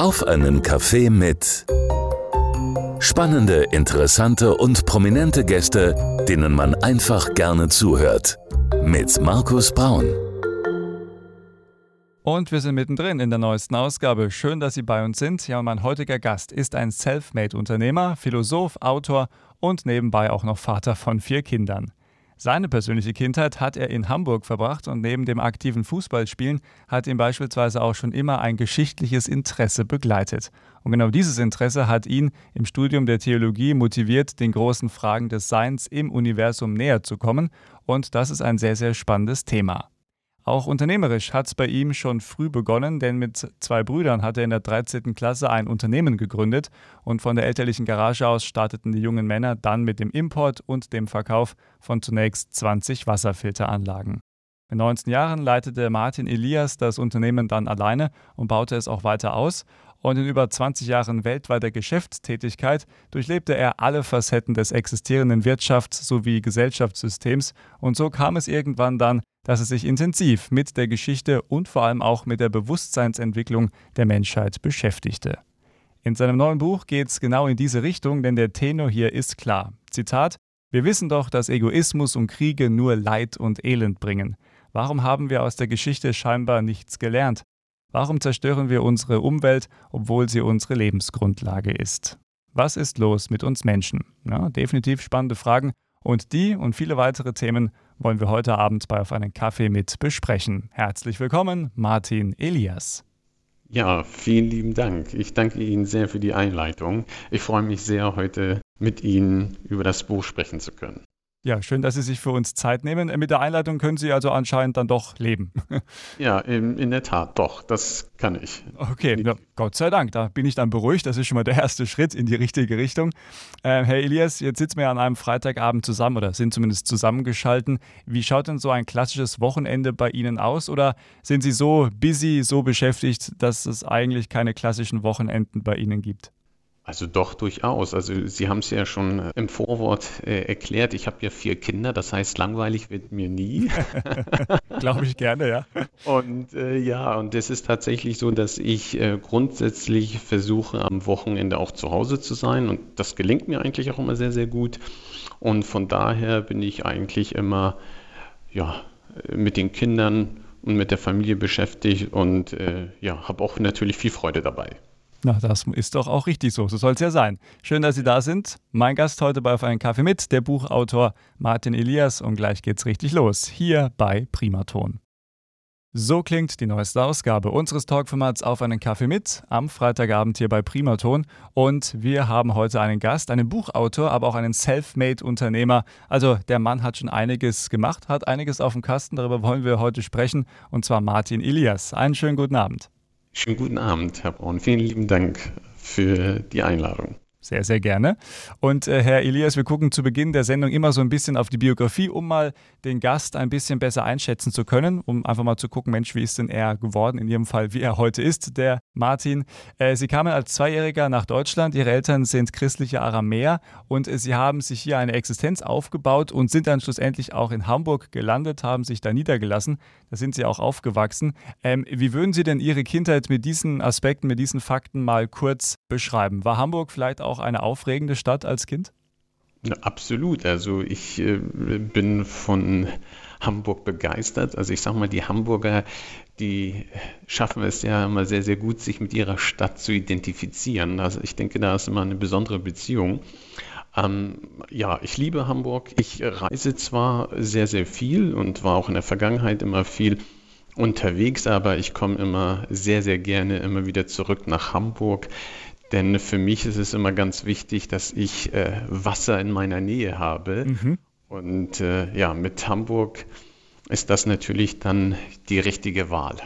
Auf einen Kaffee mit spannende, interessante und prominente Gäste, denen man einfach gerne zuhört. Mit Markus Braun. Und wir sind mittendrin in der neuesten Ausgabe. Schön, dass Sie bei uns sind. Ja, mein heutiger Gast ist ein Selfmade-Unternehmer, Philosoph, Autor und nebenbei auch noch Vater von vier Kindern. Seine persönliche Kindheit hat er in Hamburg verbracht und neben dem aktiven Fußballspielen hat ihn beispielsweise auch schon immer ein geschichtliches Interesse begleitet. Und genau dieses Interesse hat ihn im Studium der Theologie motiviert, den großen Fragen des Seins im Universum näher zu kommen. Und das ist ein sehr, sehr spannendes Thema. Auch unternehmerisch hat es bei ihm schon früh begonnen, denn mit zwei Brüdern hat er in der 13. Klasse ein Unternehmen gegründet und von der elterlichen Garage aus starteten die jungen Männer dann mit dem Import und dem Verkauf von zunächst 20 Wasserfilteranlagen. Mit 19 Jahren leitete Martin Elias das Unternehmen dann alleine und baute es auch weiter aus und in über 20 Jahren weltweiter Geschäftstätigkeit durchlebte er alle Facetten des existierenden Wirtschafts- sowie Gesellschaftssystems und so kam es irgendwann dann, dass er sich intensiv mit der Geschichte und vor allem auch mit der Bewusstseinsentwicklung der Menschheit beschäftigte. In seinem neuen Buch geht es genau in diese Richtung, denn der Tenor hier ist klar. Zitat: Wir wissen doch, dass Egoismus und Kriege nur Leid und Elend bringen. Warum haben wir aus der Geschichte scheinbar nichts gelernt? Warum zerstören wir unsere Umwelt, obwohl sie unsere Lebensgrundlage ist? Was ist los mit uns Menschen? Ja, definitiv spannende Fragen und die und viele weitere Themen wollen wir heute Abend bei Auf einen Kaffee mit besprechen. Herzlich willkommen, Martin Elias. Ja, vielen lieben Dank. Ich danke Ihnen sehr für die Einleitung. Ich freue mich sehr, heute mit Ihnen über das Buch sprechen zu können. Ja, schön, dass Sie sich für uns Zeit nehmen. Mit der Einleitung können Sie also anscheinend dann doch leben. ja, in, in der Tat, doch, das kann ich. Okay, na, Gott sei Dank, da bin ich dann beruhigt. Das ist schon mal der erste Schritt in die richtige Richtung. Äh, Herr Elias, jetzt sitzen wir an einem Freitagabend zusammen oder sind zumindest zusammengeschalten. Wie schaut denn so ein klassisches Wochenende bei Ihnen aus? Oder sind Sie so busy, so beschäftigt, dass es eigentlich keine klassischen Wochenenden bei Ihnen gibt? Also doch durchaus. Also Sie haben es ja schon äh, im Vorwort äh, erklärt. Ich habe ja vier Kinder, das heißt, langweilig wird mir nie. Glaube ich gerne, ja. Und äh, ja, und es ist tatsächlich so, dass ich äh, grundsätzlich versuche, am Wochenende auch zu Hause zu sein. Und das gelingt mir eigentlich auch immer sehr, sehr gut. Und von daher bin ich eigentlich immer ja, mit den Kindern und mit der Familie beschäftigt und äh, ja, habe auch natürlich viel Freude dabei. Na, das ist doch auch richtig so. So soll es ja sein. Schön, dass Sie da sind. Mein Gast heute bei Auf einen Kaffee mit, der Buchautor Martin Elias. Und gleich geht's richtig los. Hier bei Primaton. So klingt die neueste Ausgabe unseres Talkformats Auf einen Kaffee mit am Freitagabend hier bei Primaton. Und wir haben heute einen Gast, einen Buchautor, aber auch einen Selfmade-Unternehmer. Also der Mann hat schon einiges gemacht, hat einiges auf dem Kasten. Darüber wollen wir heute sprechen. Und zwar Martin Elias. Einen schönen guten Abend. Schönen guten Abend, Herr Braun. Vielen lieben Dank für die Einladung. Sehr, sehr gerne. Und äh, Herr Elias, wir gucken zu Beginn der Sendung immer so ein bisschen auf die Biografie, um mal den Gast ein bisschen besser einschätzen zu können, um einfach mal zu gucken, Mensch, wie ist denn er geworden, in Ihrem Fall, wie er heute ist, der Martin. Äh, Sie kamen als Zweijähriger nach Deutschland, Ihre Eltern sind christliche Aramäer und äh, Sie haben sich hier eine Existenz aufgebaut und sind dann schlussendlich auch in Hamburg gelandet, haben sich da niedergelassen. Da sind Sie auch aufgewachsen. Ähm, wie würden Sie denn Ihre Kindheit mit diesen Aspekten, mit diesen Fakten mal kurz beschreiben? War Hamburg vielleicht auch auch eine aufregende Stadt als Kind? Ja, absolut. Also ich äh, bin von Hamburg begeistert. Also ich sage mal, die Hamburger, die schaffen es ja immer sehr, sehr gut, sich mit ihrer Stadt zu identifizieren. Also ich denke, da ist immer eine besondere Beziehung. Ähm, ja, ich liebe Hamburg. Ich reise zwar sehr, sehr viel und war auch in der Vergangenheit immer viel unterwegs, aber ich komme immer sehr, sehr gerne immer wieder zurück nach Hamburg. Denn für mich ist es immer ganz wichtig, dass ich äh, Wasser in meiner Nähe habe. Mhm. Und äh, ja, mit Hamburg ist das natürlich dann die richtige Wahl.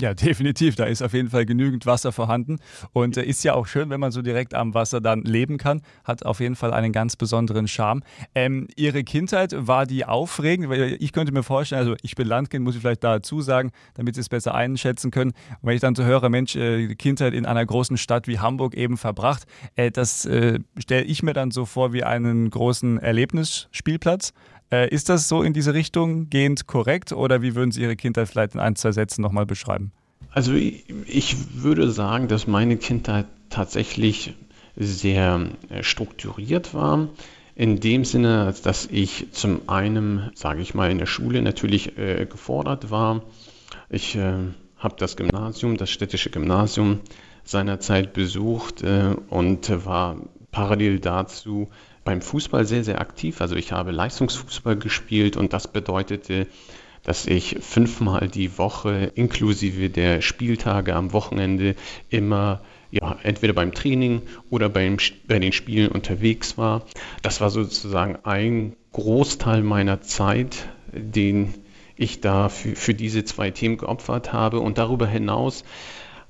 Ja, definitiv. Da ist auf jeden Fall genügend Wasser vorhanden. Und äh, ist ja auch schön, wenn man so direkt am Wasser dann leben kann. Hat auf jeden Fall einen ganz besonderen Charme. Ähm, Ihre Kindheit, war die aufregend? Weil ich könnte mir vorstellen, also ich bin Landkind, muss ich vielleicht dazu sagen, damit Sie es besser einschätzen können. Und wenn ich dann so höre, Mensch, äh, Kindheit in einer großen Stadt wie Hamburg eben verbracht, äh, das äh, stelle ich mir dann so vor wie einen großen Erlebnisspielplatz. Äh, ist das so in diese Richtung gehend korrekt oder wie würden Sie Ihre Kindheit vielleicht in ein, zwei Sätzen nochmal beschreiben? Also ich würde sagen, dass meine Kindheit tatsächlich sehr äh, strukturiert war. In dem Sinne, dass ich zum einen, sage ich mal, in der Schule natürlich äh, gefordert war. Ich äh, habe das Gymnasium, das städtische Gymnasium seinerzeit besucht äh, und war parallel dazu beim Fußball sehr, sehr aktiv. Also ich habe Leistungsfußball gespielt und das bedeutete, dass ich fünfmal die Woche inklusive der Spieltage am Wochenende immer ja, entweder beim Training oder beim, bei den Spielen unterwegs war. Das war sozusagen ein Großteil meiner Zeit, den ich da für, für diese zwei Themen geopfert habe. Und darüber hinaus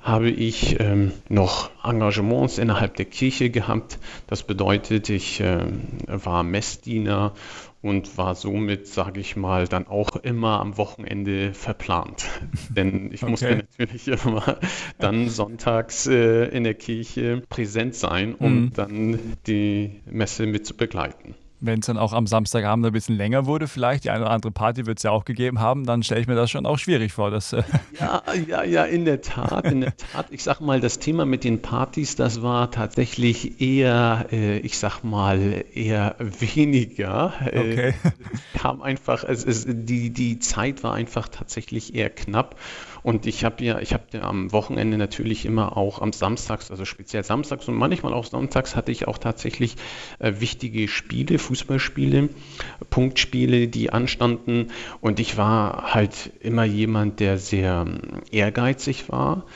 habe ich ähm, noch Engagements innerhalb der Kirche gehabt. Das bedeutet, ich äh, war Messdiener und war somit, sage ich mal, dann auch immer am Wochenende verplant. Denn ich okay. musste natürlich immer dann sonntags äh, in der Kirche präsent sein, um mhm. dann die Messe mit zu begleiten wenn es dann auch am Samstagabend ein bisschen länger wurde, vielleicht, die eine oder andere Party wird es ja auch gegeben haben, dann stelle ich mir das schon auch schwierig vor. Dass, äh ja, ja, ja, in der Tat, in der Tat. Ich sag mal, das Thema mit den Partys, das war tatsächlich eher, äh, ich sag mal, eher weniger. Äh, okay. Äh, kam einfach, es, es, die, die Zeit war einfach tatsächlich eher knapp. Und ich habe ja, ich habe ja am Wochenende natürlich immer auch am Samstags, also speziell samstags und manchmal auch sonntags hatte ich auch tatsächlich äh, wichtige Spiele, Fußballspiele, Punktspiele, die anstanden. Und ich war halt immer jemand, der sehr ähm, ehrgeizig war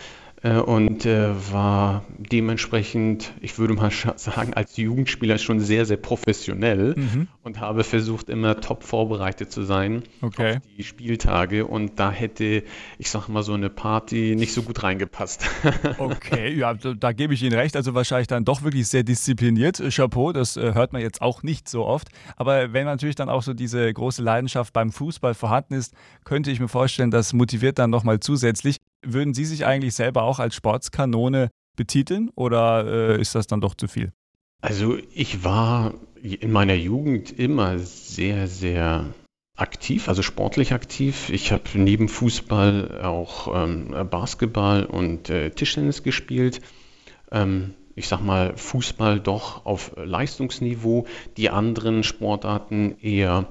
und äh, war dementsprechend, ich würde mal sagen, als Jugendspieler schon sehr, sehr professionell mhm. und habe versucht, immer top vorbereitet zu sein okay. auf die Spieltage. Und da hätte, ich sag mal, so eine Party nicht so gut reingepasst. okay, ja, da, gebe ich Ihnen recht. Also wahrscheinlich dann doch wirklich sehr diszipliniert. Chapeau, das äh, hört man jetzt auch nicht so oft. Aber wenn natürlich dann auch so diese große Leidenschaft beim Fußball vorhanden ist, könnte ich mir vorstellen, das motiviert dann nochmal zusätzlich. Würden Sie sich eigentlich selber auch als Sportskanone betiteln oder äh, ist das dann doch zu viel? Also ich war in meiner Jugend immer sehr, sehr aktiv, also sportlich aktiv. Ich habe neben Fußball auch ähm, Basketball und äh, Tischtennis gespielt. Ähm, ich sag mal, Fußball doch auf Leistungsniveau, die anderen Sportarten eher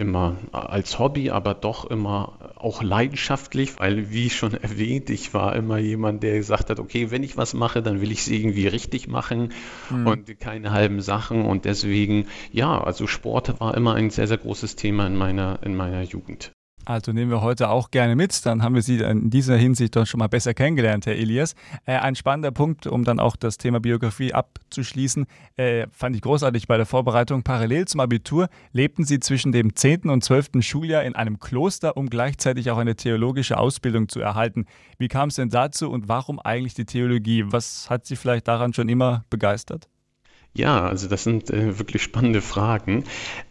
immer als Hobby, aber doch immer auch leidenschaftlich, weil, wie schon erwähnt, ich war immer jemand, der gesagt hat, okay, wenn ich was mache, dann will ich es irgendwie richtig machen mhm. und keine halben Sachen. Und deswegen, ja, also Sport war immer ein sehr, sehr großes Thema in meiner, in meiner Jugend. Also nehmen wir heute auch gerne mit. Dann haben wir Sie in dieser Hinsicht doch schon mal besser kennengelernt, Herr Elias. Äh, ein spannender Punkt, um dann auch das Thema Biografie abzuschließen, äh, fand ich großartig bei der Vorbereitung. Parallel zum Abitur lebten Sie zwischen dem 10. und 12. Schuljahr in einem Kloster, um gleichzeitig auch eine theologische Ausbildung zu erhalten. Wie kam es denn dazu und warum eigentlich die Theologie? Was hat Sie vielleicht daran schon immer begeistert? Ja, also das sind äh, wirklich spannende Fragen.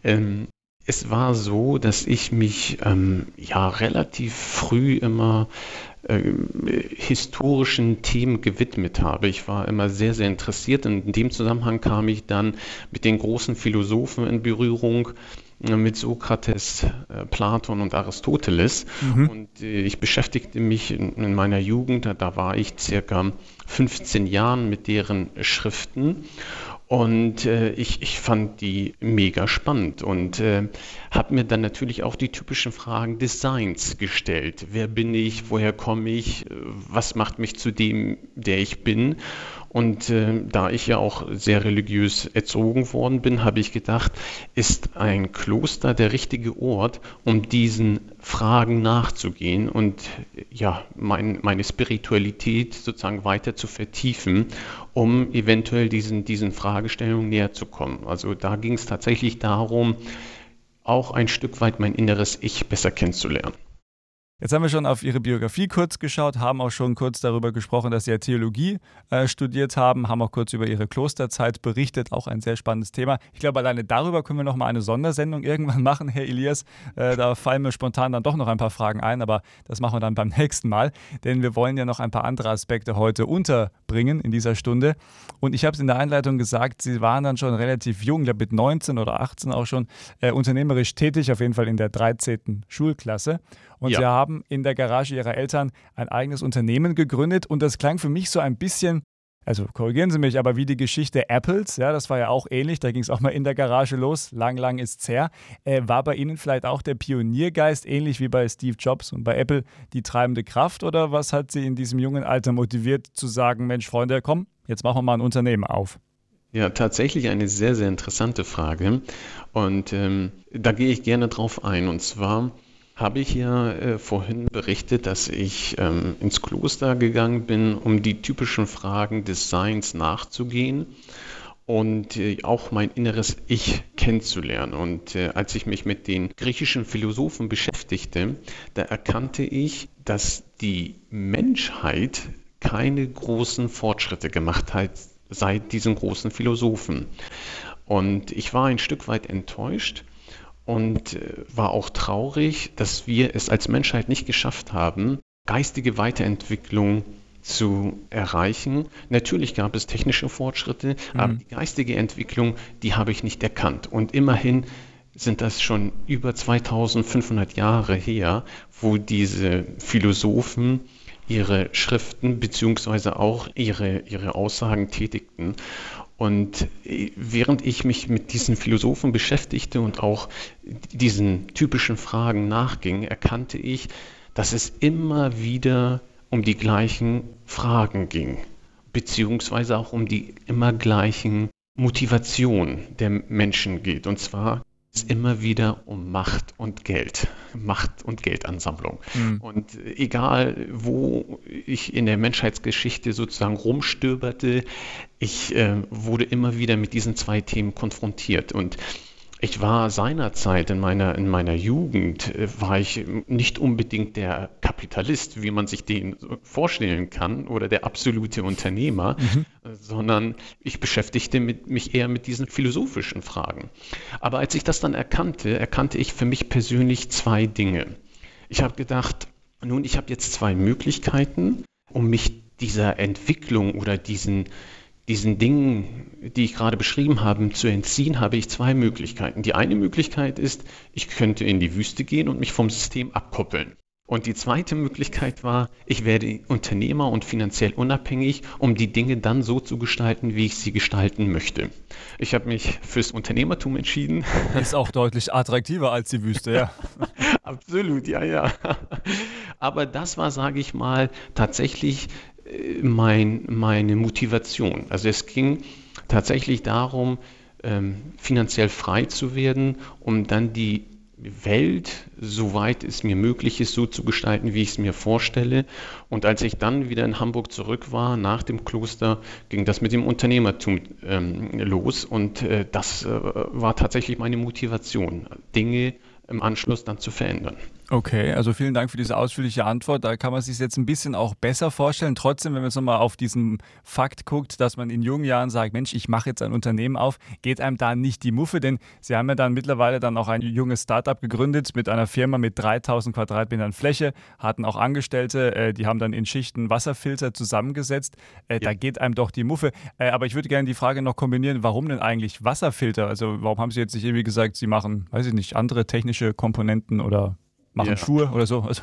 Ähm, es war so, dass ich mich ähm, ja relativ früh immer äh, historischen Themen gewidmet habe. Ich war immer sehr, sehr interessiert. Und in dem Zusammenhang kam ich dann mit den großen Philosophen in Berührung äh, mit Sokrates, äh, Platon und Aristoteles. Mhm. Und ich beschäftigte mich in, in, meiner Jugend, da war ich circa 15 Jahren mit deren Schriften und äh, ich, ich fand die mega spannend und äh, habe mir dann natürlich auch die typischen Fragen des Seins gestellt. Wer bin ich? Woher komme ich? Was macht mich zu dem, der ich bin? Und äh, da ich ja auch sehr religiös erzogen worden bin, habe ich gedacht, ist ein Kloster der richtige Ort, um diesen Fragen nachzugehen und ja, mein, meine Spiritualität sozusagen weiter zu vertiefen, um eventuell diesen, diesen Fragestellungen näher zu kommen. Also da ging es tatsächlich darum, auch ein Stück weit mein inneres Ich besser kennenzulernen. Jetzt haben wir schon auf Ihre Biografie kurz geschaut, haben auch schon kurz darüber gesprochen, dass Sie ja Theologie äh, studiert haben, haben auch kurz über Ihre Klosterzeit berichtet, auch ein sehr spannendes Thema. Ich glaube, alleine darüber können wir noch mal eine Sondersendung irgendwann machen, Herr Elias. Äh, da fallen mir spontan dann doch noch ein paar Fragen ein, aber das machen wir dann beim nächsten Mal, denn wir wollen ja noch ein paar andere Aspekte heute unterbringen in dieser Stunde. Und ich habe es in der Einleitung gesagt, Sie waren dann schon relativ jung, ich glaube mit 19 oder 18 auch schon äh, unternehmerisch tätig, auf jeden Fall in der 13. Schulklasse. Und ja. Sie haben in der Garage ihrer Eltern ein eigenes Unternehmen gegründet und das klang für mich so ein bisschen also korrigieren Sie mich, aber wie die Geschichte Apples, ja, das war ja auch ähnlich, da ging es auch mal in der Garage los, lang, lang ist's her. Äh, war bei Ihnen vielleicht auch der Pioniergeist, ähnlich wie bei Steve Jobs und bei Apple, die treibende Kraft oder was hat Sie in diesem jungen Alter motiviert zu sagen, Mensch, Freunde, komm, jetzt machen wir mal ein Unternehmen auf? Ja, tatsächlich eine sehr, sehr interessante Frage und ähm, da gehe ich gerne drauf ein und zwar habe ich ja äh, vorhin berichtet, dass ich ähm, ins Kloster gegangen bin, um die typischen Fragen des Seins nachzugehen und äh, auch mein inneres Ich kennenzulernen. Und äh, als ich mich mit den griechischen Philosophen beschäftigte, da erkannte ich, dass die Menschheit keine großen Fortschritte gemacht hat seit diesen großen Philosophen. Und ich war ein Stück weit enttäuscht, und äh, war auch traurig, dass wir es als Menschheit nicht geschafft haben, geistige Weiterentwicklung zu erreichen. Natürlich gab es technische Fortschritte, mhm. aber die geistige Entwicklung, die habe ich nicht erkannt. Und immerhin sind das schon über 2500 Jahre her, wo diese Philosophen ihre Schriften beziehungsweise auch ihre, ihre Aussagen tätigten. Und äh, während ich mich mit diesen Philosophen beschäftigte und auch diesen typischen Fragen nachging, erkannte ich, dass es immer wieder um die gleichen Fragen ging, beziehungsweise auch um die immer gleichen Motivationen der Menschen geht. Und zwar es immer wieder um Macht und Geld, Macht und Geldansammlung. Mhm. Und egal, wo ich in der Menschheitsgeschichte sozusagen rumstöberte, ich äh, wurde immer wieder mit diesen zwei Themen konfrontiert. Und ich war seinerzeit in meiner, in meiner Jugend, äh, war ich nicht unbedingt der Kapitalist, wie man sich den vorstellen kann, oder der absolute Unternehmer, mhm. sondern ich beschäftigte mit, mich eher mit diesen philosophischen Fragen. Aber als ich das dann erkannte, erkannte ich für mich persönlich zwei Dinge. Ich habe gedacht, nun, ich habe jetzt zwei Möglichkeiten, um mich dieser Entwicklung oder diesen, diesen Dingen, die ich gerade beschrieben habe, zu entziehen, habe ich zwei Möglichkeiten. Die eine Möglichkeit ist, ich könnte in die Wüste gehen und mich vom System abkoppeln. Und die zweite Möglichkeit war, ich werde Unternehmer und finanziell unabhängig, um die Dinge dann so zu gestalten, wie ich sie gestalten möchte. Ich habe mich fürs Unternehmertum entschieden. Ist auch deutlich attraktiver als die Wüste, ja. Absolut, ja, ja. Aber das war, sage ich mal, tatsächlich mein, meine Motivation. Also es ging tatsächlich darum, ähm, finanziell frei zu werden, um dann die Welt, soweit es mir möglich ist, so zu gestalten, wie ich es mir vorstelle. Und als ich dann wieder in Hamburg zurück war, nach dem Kloster, ging das mit dem Unternehmertum ähm, los. Und äh, das äh, war tatsächlich meine Motivation, Dinge im Anschluss dann zu verändern. Okay, also vielen Dank für diese ausführliche Antwort. Da kann man sich jetzt ein bisschen auch besser vorstellen. Trotzdem, wenn man jetzt nochmal auf diesen Fakt guckt, dass man in jungen Jahren sagt, Mensch, ich mache jetzt ein Unternehmen auf, geht einem da nicht die Muffe, denn Sie haben ja dann mittlerweile dann auch ein junges Startup gegründet mit einer Firma mit 3000 Quadratmetern Fläche, hatten auch Angestellte, äh, die haben dann in Schichten Wasserfilter zusammengesetzt. Äh, ja. Da geht einem doch die Muffe. Äh, aber ich würde gerne die Frage noch kombinieren, warum denn eigentlich Wasserfilter? Also warum haben Sie jetzt nicht irgendwie gesagt, Sie machen, weiß ich nicht, andere technische Komponenten oder machen ja. Schuhe oder so. Also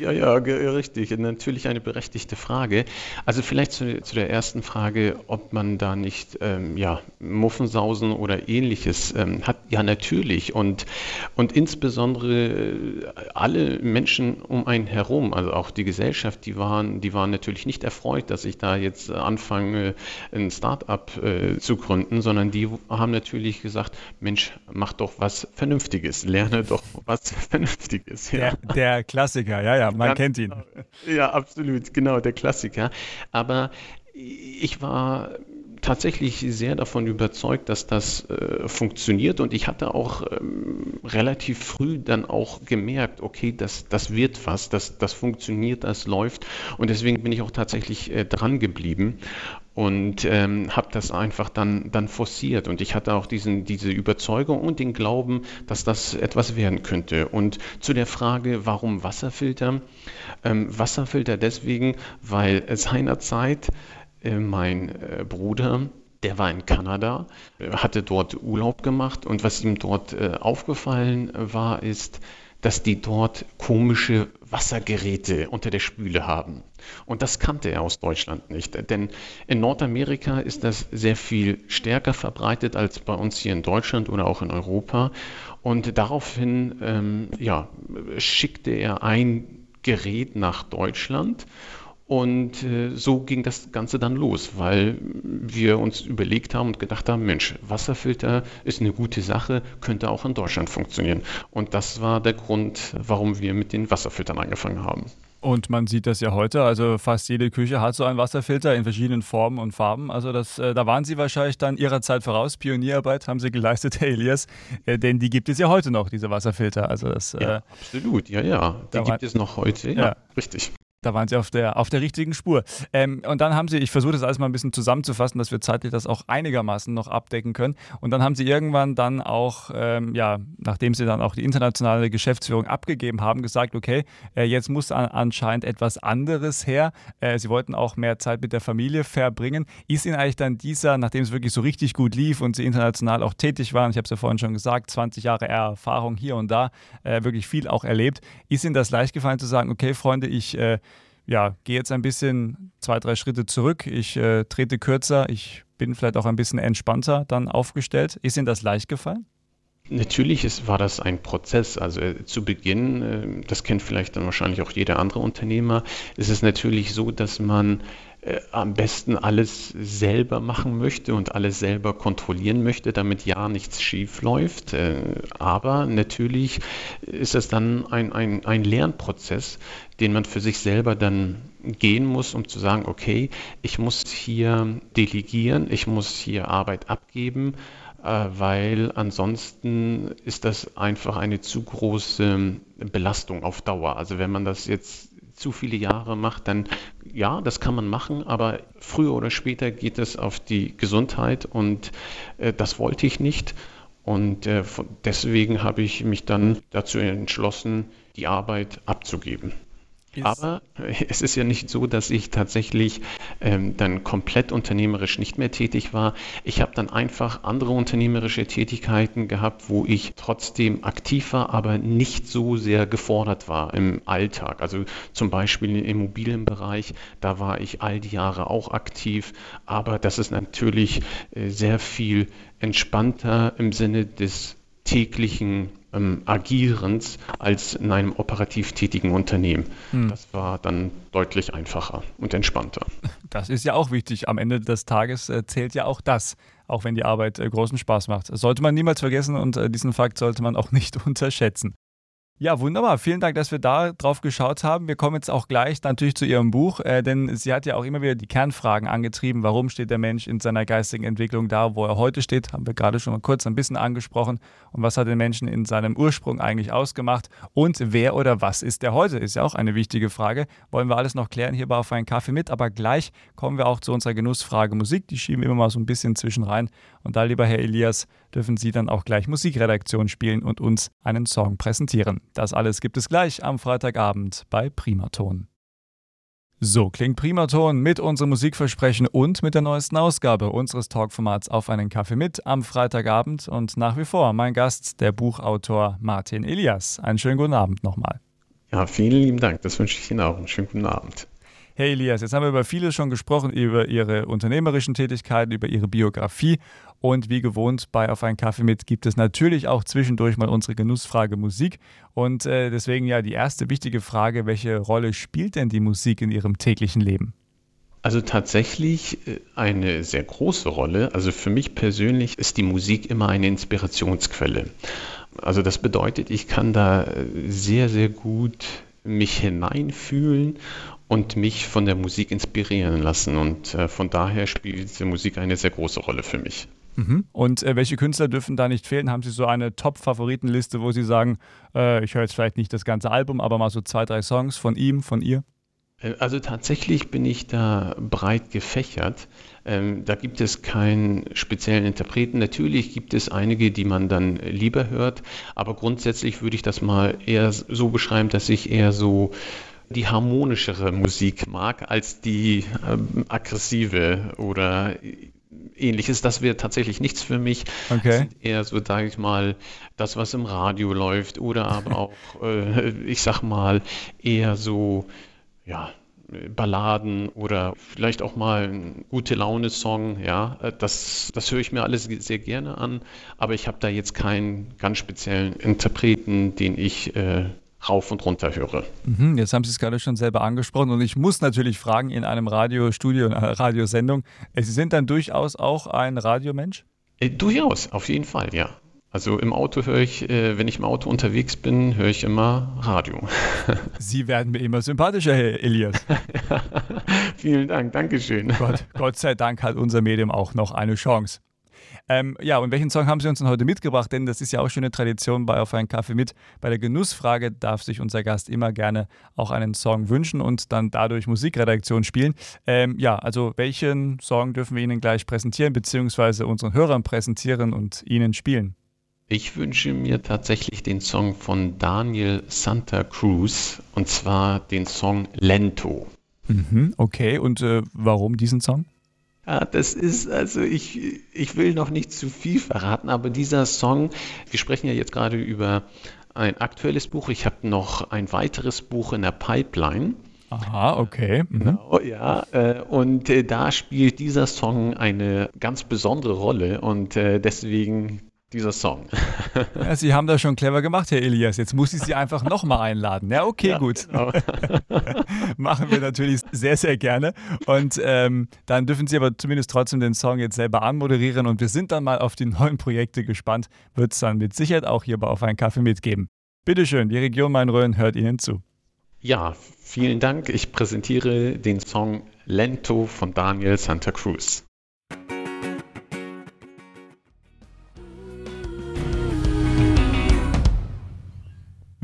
ja, ja, richtig. Natürlich eine berechtigte Frage. Also vielleicht zu, zu der ersten Frage, ob man da nicht ähm, ja, Muffensausen oder ähnliches ähm, hat. Ja, natürlich. Und, und insbesondere äh, alle Menschen um einen herum, also auch die Gesellschaft, die waren, die waren natürlich nicht erfreut, dass ich da jetzt anfange, ein Start-up äh, zu gründen, sondern die haben natürlich gesagt, Mensch, mach doch was Vernünftiges, lerne doch was Vernünftiges ist. Ja. Der, der, Klassiker, ja, ja, man Ganz kennt ihn. Genau. Ja, absolut, genau, der Klassiker. Aber ich war tatsächlich sehr davon überzeugt, dass das äh, funktioniert und ich hatte auch ähm, relativ früh dann auch gemerkt, okay, das, das wird was, das, das funktioniert, das läuft und deswegen bin ich auch tatsächlich äh, dran geblieben und ähm, habe das einfach dann, dann forciert. Und ich hatte auch diesen, diese Überzeugung und den Glauben, dass das etwas werden könnte. Und zu der Frage, warum Wasserfilter? Ähm, Wasserfilter deswegen, weil seinerzeit äh, mein äh, Bruder, der war in Kanada, hatte dort Urlaub gemacht und was ihm dort äh, aufgefallen war, ist, dass die dort komische Wassergeräte unter der Spüle haben. Und das kannte er aus Deutschland nicht. Denn in Nordamerika ist das sehr viel stärker verbreitet als bei uns hier in Deutschland oder auch in Europa. Und daraufhin ähm, ja, schickte er ein Gerät nach Deutschland und äh, so ging das Ganze dann los, weil wir uns überlegt haben und gedacht haben, Mensch, Wasserfilter ist eine gute Sache, könnte auch in Deutschland funktionieren. Und das war der Grund, warum wir mit den Wasserfiltern angefangen haben. Und man sieht das ja heute, also fast jede Küche hat so einen Wasserfilter in verschiedenen Formen und Farben. Also das, äh, da waren Sie wahrscheinlich dann Ihrer Zeit voraus. Pionierarbeit haben Sie geleistet, Herr Elias, äh, denn die gibt es ja heute noch, diese Wasserfilter. Also das, ja, äh, absolut, ja, ja. Die gibt es noch heute, ja, ja. richtig. Da waren sie auf der, auf der richtigen Spur. Ähm, und dann haben sie, ich versuche das alles mal ein bisschen zusammenzufassen, dass wir zeitlich das auch einigermaßen noch abdecken können. Und dann haben sie irgendwann dann auch, ähm, ja, nachdem sie dann auch die internationale Geschäftsführung abgegeben haben, gesagt, okay, äh, jetzt muss an, anscheinend etwas anderes her. Äh, sie wollten auch mehr Zeit mit der Familie verbringen. Ist Ihnen eigentlich dann dieser, nachdem es wirklich so richtig gut lief und Sie international auch tätig waren, ich habe es ja vorhin schon gesagt, 20 Jahre Erfahrung hier und da, äh, wirklich viel auch erlebt, ist Ihnen das leicht gefallen zu sagen, okay, Freunde, ich äh, ja, gehe jetzt ein bisschen zwei, drei Schritte zurück, ich äh, trete kürzer, ich bin vielleicht auch ein bisschen entspannter dann aufgestellt. Ist Ihnen das leicht gefallen? Natürlich ist, war das ein Prozess. Also äh, zu Beginn, äh, das kennt vielleicht dann wahrscheinlich auch jeder andere Unternehmer, ist es natürlich so, dass man äh, am besten alles selber machen möchte und alles selber kontrollieren möchte, damit ja nichts schief läuft. Äh, aber natürlich ist es dann ein, ein, ein Lernprozess, den man für sich selber dann gehen muss, um zu sagen, okay, ich muss hier delegieren, ich muss hier Arbeit abgeben, weil ansonsten ist das einfach eine zu große Belastung auf Dauer. Also wenn man das jetzt zu viele Jahre macht, dann ja, das kann man machen, aber früher oder später geht es auf die Gesundheit und äh, das wollte ich nicht. Und äh, deswegen habe ich mich dann dazu entschlossen, die Arbeit abzugeben. Aber es ist ja nicht so, dass ich tatsächlich ähm, dann komplett unternehmerisch nicht mehr tätig war. Ich habe dann einfach andere unternehmerische Tätigkeiten gehabt, wo ich trotzdem aktiv war, aber nicht so sehr gefordert war im Alltag. Also zum Beispiel im Immobilienbereich, da war ich all die Jahre auch aktiv, aber das ist natürlich äh, sehr viel entspannter im Sinne des täglichen ähm, Agierens als in einem operativ tätigen Unternehmen. Hm. Das war dann deutlich einfacher und entspannter. Das ist ja auch wichtig. Am Ende des Tages äh, zählt ja auch das, auch wenn die Arbeit äh, großen Spaß macht. Das sollte man niemals vergessen und äh, diesen Fakt sollte man auch nicht unterschätzen. Ja, wunderbar. Vielen Dank, dass wir da drauf geschaut haben. Wir kommen jetzt auch gleich natürlich zu Ihrem Buch, äh, denn sie hat ja auch immer wieder die Kernfragen angetrieben. Warum steht der Mensch in seiner geistigen Entwicklung da, wo er heute steht? Haben wir gerade schon mal kurz ein bisschen angesprochen. Und was hat den Menschen in seinem Ursprung eigentlich ausgemacht? Und wer oder was ist der heute? Ist ja auch eine wichtige Frage. Wollen wir alles noch klären hier bei Auf einen Kaffee mit. Aber gleich kommen wir auch zu unserer Genussfrage Musik. Die schieben wir immer mal so ein bisschen zwischen rein. Und da, lieber Herr Elias, dürfen Sie dann auch gleich Musikredaktion spielen und uns einen Song präsentieren. Das alles gibt es gleich am Freitagabend bei Primaton. So klingt Primaton mit unserem Musikversprechen und mit der neuesten Ausgabe unseres Talkformats Auf einen Kaffee mit am Freitagabend und nach wie vor mein Gast, der Buchautor Martin Elias. Einen schönen guten Abend nochmal. Ja, vielen lieben Dank. Das wünsche ich Ihnen auch. Einen schönen guten Abend. Hey Elias, jetzt haben wir über vieles schon gesprochen, über Ihre unternehmerischen Tätigkeiten, über Ihre Biografie. Und wie gewohnt bei Auf einen Kaffee mit gibt es natürlich auch zwischendurch mal unsere Genussfrage Musik. Und äh, deswegen ja die erste wichtige Frage, welche Rolle spielt denn die Musik in Ihrem täglichen Leben? Also tatsächlich äh, eine sehr große Rolle. Also für mich persönlich ist die Musik immer eine Inspirationsquelle. Also das bedeutet, ich kann da äh, sehr, sehr gut mich hineinfühlen und mich von der Musik inspirieren lassen. Und äh, von daher spielt diese Musik eine sehr große Rolle für mich. Mhm. Und äh, welche Künstler dürfen da nicht fehlen? Haben Sie so eine Top-Favoritenliste, wo Sie sagen, äh, ich höre jetzt vielleicht nicht das ganze Album, aber mal so zwei, drei Songs von ihm, von ihr? Äh, also tatsächlich bin ich da breit gefächert. Ähm, da gibt es keinen speziellen Interpreten. Natürlich gibt es einige, die man dann lieber hört, aber grundsätzlich würde ich das mal eher so beschreiben, dass ich eher so die harmonischere Musik mag als die ähm, aggressive oder ähnliches. Das wäre tatsächlich nichts für mich. Okay. eher so, sage ich mal, das, was im Radio läuft oder aber auch, äh, ich sag mal, eher so, ja, Balladen oder vielleicht auch mal ein gute Laune-Song, ja, das, das höre ich mir alles sehr gerne an, aber ich habe da jetzt keinen ganz speziellen Interpreten, den ich äh, rauf und runter höre. Mhm, jetzt haben Sie es gerade schon selber angesprochen und ich muss natürlich fragen in einem Radiostudio, in einer Radiosendung, Sie sind dann durchaus auch ein Radiomensch? Äh, durchaus, auf jeden Fall, ja. Also im Auto höre ich, äh, wenn ich im Auto unterwegs bin, höre ich immer Radio. Sie werden mir immer sympathischer, Herr Elias. Vielen Dank, Dankeschön. Gott, Gott sei Dank hat unser Medium auch noch eine Chance. Ähm, ja, und welchen Song haben Sie uns denn heute mitgebracht? Denn das ist ja auch schon eine Tradition bei Auf einen Kaffee mit. Bei der Genussfrage darf sich unser Gast immer gerne auch einen Song wünschen und dann dadurch Musikredaktion spielen. Ähm, ja, also welchen Song dürfen wir Ihnen gleich präsentieren, beziehungsweise unseren Hörern präsentieren und Ihnen spielen? Ich wünsche mir tatsächlich den Song von Daniel Santa Cruz und zwar den Song Lento. Mhm, okay, und äh, warum diesen Song? Ja, das ist, also ich, ich will noch nicht zu viel verraten, aber dieser Song, wir sprechen ja jetzt gerade über ein aktuelles Buch. Ich habe noch ein weiteres Buch in der Pipeline. Aha, okay. Mhm. Genau, ja. Äh, und äh, da spielt dieser Song eine ganz besondere Rolle und äh, deswegen dieser Song. Ja, Sie haben das schon clever gemacht, Herr Elias. Jetzt muss ich Sie einfach nochmal einladen. Ja, okay, ja, gut. Genau. Machen wir natürlich sehr, sehr gerne. Und ähm, dann dürfen Sie aber zumindest trotzdem den Song jetzt selber anmoderieren. Und wir sind dann mal auf die neuen Projekte gespannt. Wird es dann mit Sicherheit auch hier bei Auf einen Kaffee mitgeben. Bitteschön, die Region Main-Rhön hört Ihnen zu. Ja, vielen Dank. Ich präsentiere den Song Lento von Daniel Santa Cruz.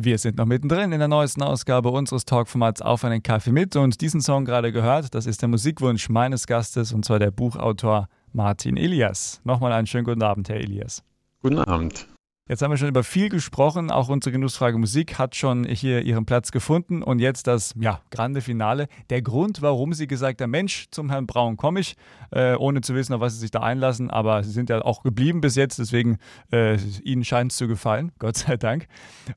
Wir sind noch mittendrin in der neuesten Ausgabe unseres Talkformats Auf einen Kaffee mit und diesen Song gerade gehört, das ist der Musikwunsch meines Gastes und zwar der Buchautor Martin Elias. Nochmal einen schönen guten Abend, Herr Elias. Guten Abend. Jetzt haben wir schon über viel gesprochen. Auch unsere Genussfrage Musik hat schon hier ihren Platz gefunden. Und jetzt das ja, grande Finale. Der Grund, warum Sie gesagt haben, Mensch, zum Herrn Braun komme ich, äh, ohne zu wissen, auf was Sie sich da einlassen. Aber Sie sind ja auch geblieben bis jetzt, deswegen äh, Ihnen scheint es zu gefallen, Gott sei Dank.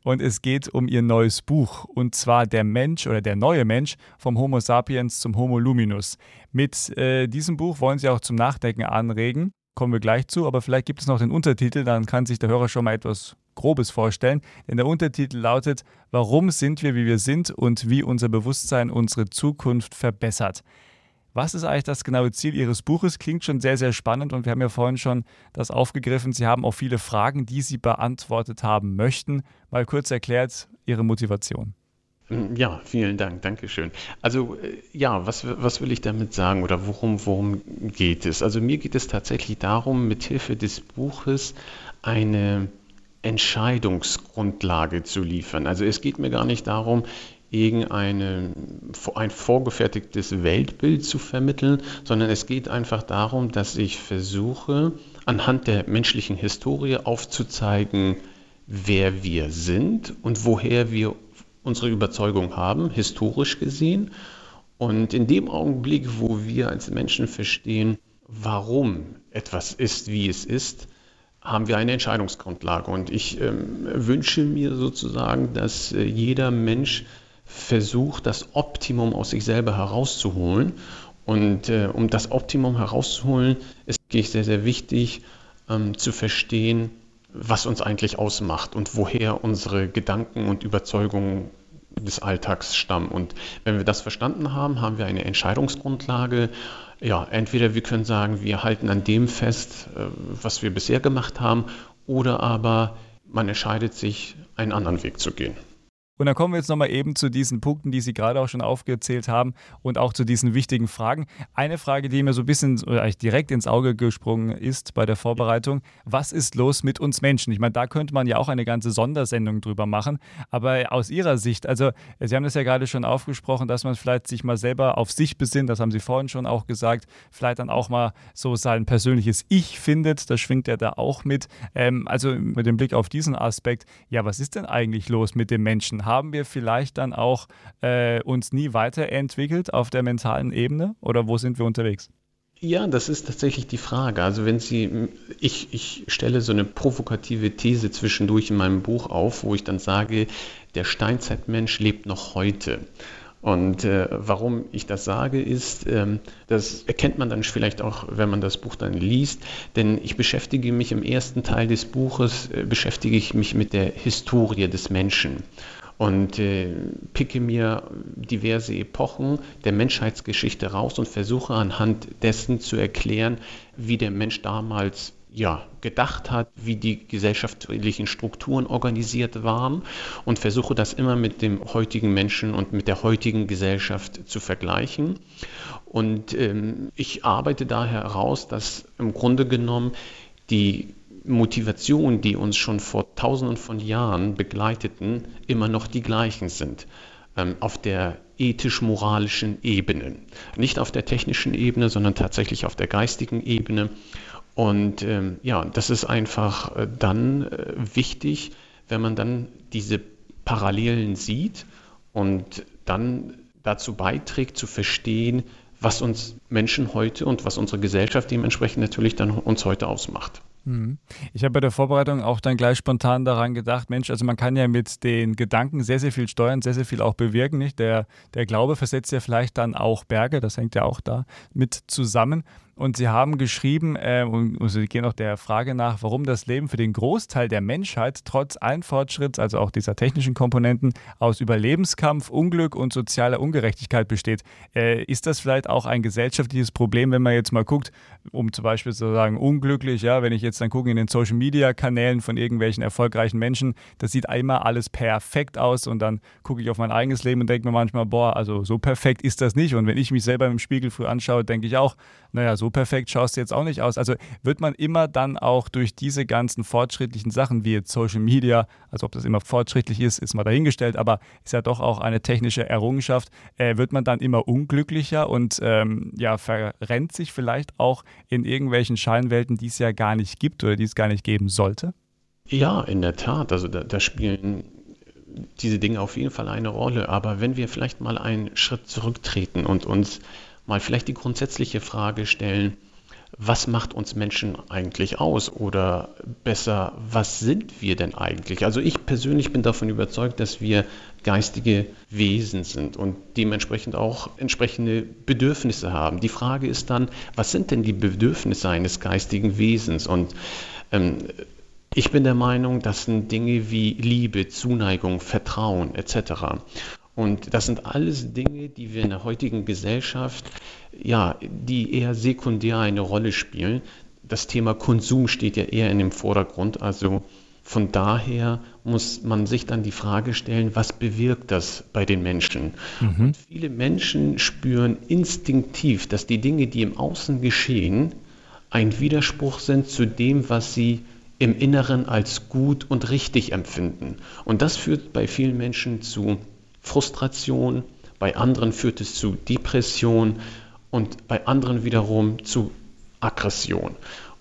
Und es geht um Ihr neues Buch. Und zwar Der Mensch oder der neue Mensch vom Homo sapiens zum Homo luminus. Mit äh, diesem Buch wollen Sie auch zum Nachdenken anregen kommen wir gleich zu, aber vielleicht gibt es noch den Untertitel, dann kann sich der Hörer schon mal etwas Grobes vorstellen. Denn der Untertitel lautet, warum sind wir, wie wir sind und wie unser Bewusstsein unsere Zukunft verbessert. Was ist eigentlich das genaue Ziel Ihres Buches? Klingt schon sehr, sehr spannend und wir haben ja vorhin schon das aufgegriffen. Sie haben auch viele Fragen, die Sie beantwortet haben möchten. Mal kurz erklärt Ihre Motivation. Mm, ja, vielen Dank, Dankeschön. Also äh, ja, was, was will ich damit sagen oder worum, worum geht es? Also mir geht es tatsächlich darum, mithilfe des Buches eine Entscheidungsgrundlage zu liefern. Also es geht mir gar nicht darum, irgendeine, ein vorgefertigtes Weltbild zu vermitteln, sondern es geht einfach darum, dass ich versuche, anhand der menschlichen Historie aufzuzeigen, wer wir sind und woher wir unsere Überzeugung haben, historisch gesehen. Und in dem Augenblick, wo wir als Menschen verstehen, warum etwas ist, wie es ist, haben wir eine Entscheidungsgrundlage. Und ich ähm, wünsche mir sozusagen, dass äh, jeder Mensch versucht, das Optimum aus sich selber herauszuholen. Und äh, um das Optimum herauszuholen, ist es sehr, sehr wichtig ähm, zu verstehen, was uns eigentlich ausmacht und woher unsere Gedanken und Überzeugungen des Alltags stammen. Und wenn wir das verstanden haben, haben wir eine Entscheidungsgrundlage. Ja, entweder wir können sagen, wir halten an dem fest, äh, was wir bisher gemacht haben, oder aber man entscheidet sich, einen anderen Weg zu gehen. Und dann kommen wir jetzt nochmal eben zu diesen Punkten, die Sie gerade auch schon aufgezählt haben und auch zu diesen wichtigen Fragen. Eine Frage, die mir so ein bisschen oder eigentlich direkt ins Auge gesprungen ist bei der Vorbereitung, was ist los mit uns Menschen? Ich meine, da könnte man ja auch eine ganze Sondersendung drüber machen, aber aus Ihrer Sicht, also Sie haben das ja gerade schon aufgesprochen, dass man vielleicht sich mal selber auf sich besinnt, das haben Sie vorhin schon auch gesagt, vielleicht dann auch mal so sein persönliches Ich findet, das schwingt ja da auch mit. Ähm, also mit dem Blick auf diesen Aspekt, ja, was ist denn eigentlich los mit dem Menschen? Haben wir vielleicht dann auch äh, uns nie weiterentwickelt auf der mentalen Ebene oder wo sind wir unterwegs? Ja, das ist tatsächlich die Frage. Also wenn Sie, ich, ich stelle so eine provokative These zwischendurch in meinem Buch auf, wo ich dann sage, der Steinzeitmensch lebt noch heute. Und äh, warum ich das sage, ist, ähm, das erkennt man dann vielleicht auch, wenn man das Buch dann liest, denn ich beschäftige mich im ersten Teil des Buches, äh, beschäftige ich mich mit der Historie des Menschen und äh, picke mir diverse Epochen der Menschheitsgeschichte raus und versuche anhand dessen zu erklären, wie der Mensch damals ja, gedacht hat, wie die gesellschaftlichen Strukturen organisiert waren und versuche das immer mit dem heutigen Menschen und mit der heutigen Gesellschaft zu vergleichen. Und ähm, ich arbeite daher heraus, dass im Grunde genommen die Motivationen, die uns schon vor tausenden von Jahren begleiteten, immer noch die gleichen sind. Ähm, auf der ethisch-moralischen Ebene. Nicht auf der technischen Ebene, sondern tatsächlich auf der geistigen Ebene. Und ähm, ja, das ist einfach äh, dann äh, wichtig, wenn man dann diese Parallelen sieht und dann dazu beiträgt zu verstehen, was uns Menschen heute und was unsere Gesellschaft dementsprechend natürlich dann uns heute ausmacht. Mhm. Ich habe bei der Vorbereitung auch dann gleich spontan daran gedacht, Mensch, also man kann ja mit den Gedanken sehr, sehr viel steuern, sehr, sehr viel auch bewirken. Nicht? Der, der Glaube versetzt ja vielleicht dann auch Berge, das hängt ja auch da mit zusammen. Und sie haben geschrieben, äh, und, sie gehen auch der Frage nach, warum das Leben für den Großteil der Menschheit trotz allen Fortschritts, also auch dieser technischen Komponenten, aus Überlebenskampf, Unglück und sozialer Ungerechtigkeit besteht. Äh, ist das vielleicht auch ein gesellschaftliches Problem, wenn man jetzt mal guckt, um zum Beispiel zu sagen, unglücklich, ja, wenn ich jetzt dann gucke in den Social Media Kanälen von irgendwelchen erfolgreichen Menschen, das sieht einmal alles perfekt aus und dann gucke ich auf mein eigenes Leben und denke mir manchmal, boah, also so perfekt ist das nicht. Und wenn ich mich selber im Spiegel früh anschaue, denke ich auch, naja, so perfekt schaust du jetzt auch nicht aus. Also wird man immer dann auch durch diese ganzen fortschrittlichen Sachen wie jetzt Social Media, also ob das immer fortschrittlich ist, ist mal dahingestellt, aber ist ja doch auch eine technische Errungenschaft, äh, wird man dann immer unglücklicher und ähm, ja, verrennt sich vielleicht auch in irgendwelchen Scheinwelten, die es ja gar nicht gibt oder die es gar nicht geben sollte? Ja, in der Tat. Also da, da spielen diese Dinge auf jeden Fall eine Rolle. Aber wenn wir vielleicht mal einen Schritt zurücktreten und uns mal vielleicht die grundsätzliche Frage stellen, was macht uns Menschen eigentlich aus? Oder besser, was sind wir denn eigentlich? Also ich persönlich bin davon überzeugt, dass wir geistige Wesen sind und dementsprechend auch entsprechende Bedürfnisse haben. Die Frage ist dann, was sind denn die Bedürfnisse eines geistigen Wesens? Und ähm, ich bin der Meinung, das sind Dinge wie Liebe, Zuneigung, Vertrauen etc. Und das sind alles Dinge, die wir in der heutigen Gesellschaft, ja, die eher sekundär eine Rolle spielen. Das Thema Konsum steht ja eher in dem Vordergrund. Also von daher muss man sich dann die Frage stellen, was bewirkt das bei den Menschen? Mhm. Und viele Menschen spüren instinktiv, dass die Dinge, die im Außen geschehen, ein Widerspruch sind zu dem, was sie im Inneren als gut und richtig empfinden. Und das führt bei vielen Menschen zu Frustration, bei anderen führt es zu Depression und bei anderen wiederum zu Aggression.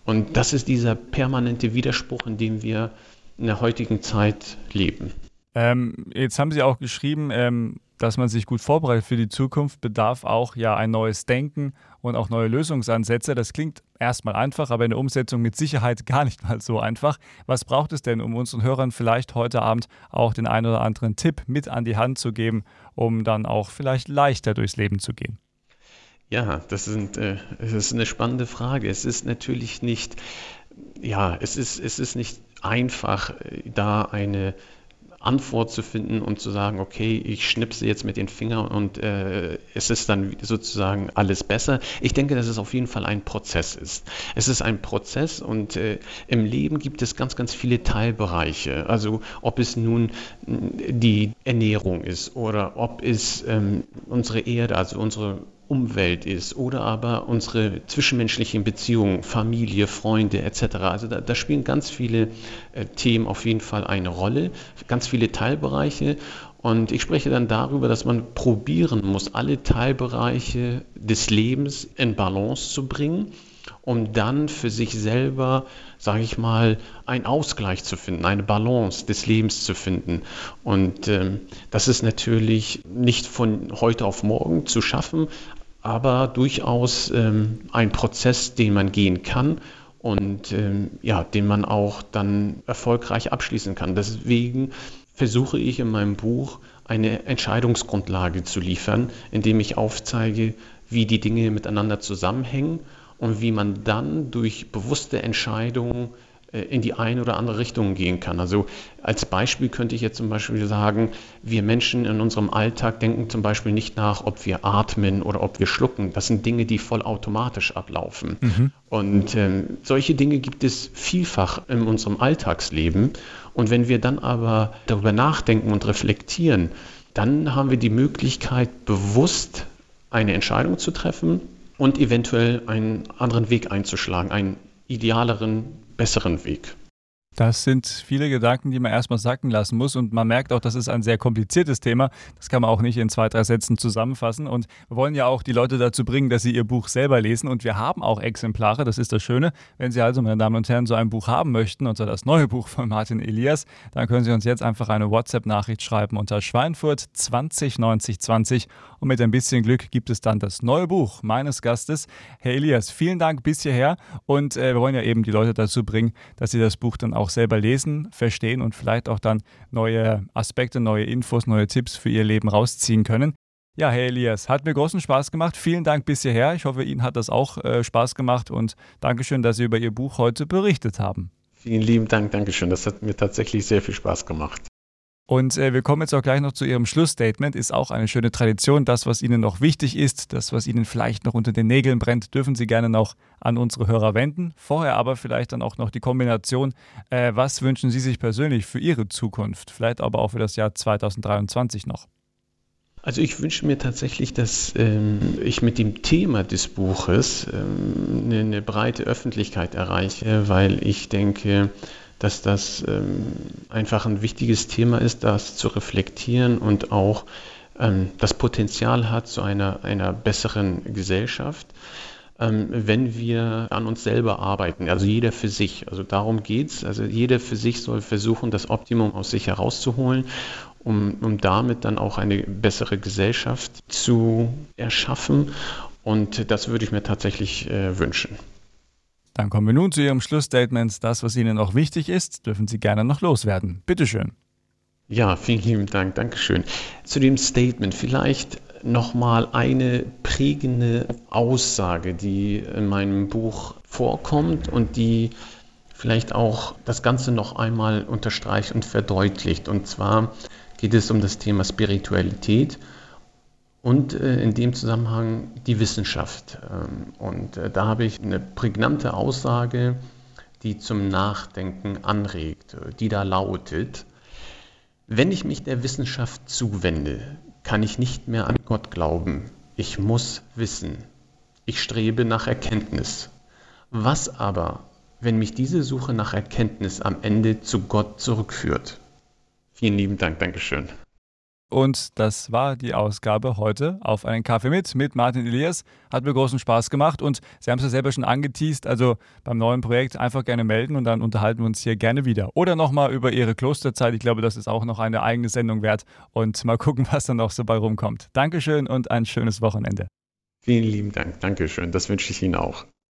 Und das ist dieser permanente Widerspruch, in dem wir in der heutigen Zeit leben. Ähm, jetzt haben Sie auch geschrieben, ähm, dass man sich gut vorbereitet für die Zukunft, bedarf auch ja ein neues Denken und auch neue Lösungsansätze. Das klingt erstmal einfach, aber in der Umsetzung mit Sicherheit gar nicht mal so einfach. Was braucht es denn, um unseren Hörern vielleicht heute Abend auch den einen oder anderen Tipp mit an die Hand zu geben, um dann auch vielleicht leichter durchs Leben zu gehen? Ja, das, sind, äh, das ist eine spannende Frage. Es ist natürlich nicht, ja, es ist, es ist nicht einfach, äh, da eine Antwort zu finden und zu sagen, okay, ich schnipse jetzt mit den Fingern und äh, es ist dann sozusagen alles besser. Ich denke, dass es auf jeden Fall ein Prozess ist. Es ist ein Prozess und äh, im Leben gibt es ganz, ganz viele Teilbereiche. Also ob es nun die Ernährung ist oder ob es ähm, unsere Erde, also unsere Umwelt ist oder aber unsere zwischenmenschlichen Beziehungen, Familie, Freunde etc. Also da, da spielen ganz viele äh, Themen auf jeden Fall eine Rolle, ganz viele Teilbereiche. Und ich spreche dann darüber, dass man probieren muss, alle Teilbereiche des Lebens in Balance zu bringen, um dann für sich selber, sage ich mal, einen Ausgleich zu finden, eine Balance des Lebens zu finden. Und ähm, das ist natürlich nicht von heute auf morgen zu schaffen, aber durchaus ähm, ein Prozess, den man gehen kann und ähm, ja, den man auch dann erfolgreich abschließen kann. Deswegen versuche ich in meinem Buch eine Entscheidungsgrundlage zu liefern, indem ich aufzeige, wie die Dinge miteinander zusammenhängen und wie man dann durch bewusste Entscheidungen äh, in die eine oder andere Richtung gehen kann. Also als Beispiel könnte ich jetzt zum Beispiel sagen, wir Menschen in unserem Alltag denken zum Beispiel nicht nach, ob wir atmen oder ob wir schlucken. Das sind Dinge, die vollautomatisch ablaufen. Mhm. Und äh, solche Dinge gibt es vielfach in unserem Alltagsleben. Und wenn wir dann aber darüber nachdenken und reflektieren, dann haben wir die Möglichkeit, bewusst eine Entscheidung zu treffen und eventuell einen anderen Weg einzuschlagen, einen idealeren, besseren Weg. Das sind viele Gedanken, die man erstmal sacken lassen muss. Und man merkt auch, das ist ein sehr kompliziertes Thema. Das kann man auch nicht in zwei, drei Sätzen zusammenfassen. Und wir wollen ja auch die Leute dazu bringen, dass sie ihr Buch selber lesen. Und wir haben auch Exemplare. Das ist das Schöne. Wenn Sie also, meine Damen und Herren, so ein Buch haben möchten, und zwar das neue Buch von Martin Elias, dann können Sie uns jetzt einfach eine WhatsApp-Nachricht schreiben unter Schweinfurt 209020. Und mit ein bisschen Glück gibt es dann das neue Buch meines Gastes. Herr Elias, vielen Dank bis hierher. Und äh, wir wollen ja eben die Leute dazu bringen, dass sie das Buch dann auch selber lesen, verstehen und vielleicht auch dann neue Aspekte, neue Infos, neue Tipps für ihr Leben rausziehen können. Ja, Herr Elias, hat mir großen Spaß gemacht. Vielen Dank bis hierher. Ich hoffe, Ihnen hat das auch äh, Spaß gemacht und Dankeschön, dass Sie über Ihr Buch heute berichtet haben. Vielen lieben Dank, Dankeschön. Das hat mir tatsächlich sehr viel Spaß gemacht. Und äh, wir kommen jetzt auch gleich noch zu Ihrem Schlussstatement. Ist auch eine schöne Tradition. Das, was Ihnen noch wichtig ist, das, was Ihnen vielleicht noch unter den Nägeln brennt, dürfen Sie gerne noch an unsere Hörer wenden. Vorher aber vielleicht dann auch noch die Kombination. Äh, was wünschen Sie sich persönlich für Ihre Zukunft? Vielleicht aber auch für das Jahr 2023 noch. Also ich wünsche mir tatsächlich, dass ähm, ich mit dem Thema des Buches ähm, eine, eine breite Öffentlichkeit erreiche, weil ich denke, dass das ähm, einfach ein wichtiges Thema ist, das zu reflektieren und auch ähm, das Potenzial hat zu einer, einer besseren Gesellschaft, ähm, wenn wir an uns selber arbeiten, also jeder für sich. Also darum geht es. Also jeder für sich soll versuchen, das Optimum aus sich herauszuholen, um, um damit dann auch eine bessere Gesellschaft zu erschaffen. Und das würde ich mir tatsächlich äh, wünschen. Dann kommen wir nun zu Ihrem Schlussstatement. Das, was Ihnen noch wichtig ist, dürfen Sie gerne noch loswerden. Bitte schön. Ja, vielen lieben Dank. Dankeschön. Zu dem Statement vielleicht nochmal eine prägende Aussage, die in meinem Buch vorkommt und die vielleicht auch das Ganze noch einmal unterstreicht und verdeutlicht. Und zwar geht es um das Thema Spiritualität und äh, in dem Zusammenhang die Wissenschaft. Ähm, und äh, da habe ich eine prägnante Aussage, die zum Nachdenken anregt, die da lautet, wenn ich mich der Wissenschaft zuwende, kann ich nicht mehr an Gott glauben. Ich muss wissen. Ich strebe nach Erkenntnis. Was aber, wenn mich diese Suche nach Erkenntnis am Ende zu Gott zurückführt? Vielen lieben Dank, Dankeschön. Und das war die Ausgabe heute auf einen Kaffee mit mit Martin Elias. Hat mir großen Spaß gemacht und Sie haben es ja selber schon angeteased. Also beim neuen Projekt einfach gerne melden und dann unterhalten wir uns hier gerne wieder. Oder nochmal über Ihre Klosterzeit. Ich glaube, das ist auch noch eine eigene Sendung wert. Und mal gucken, was dann noch so bei rumkommt. Dankeschön und ein schönes Wochenende. Vielen lieben Dank. Dankeschön. Das wünsche ich Ihnen auch.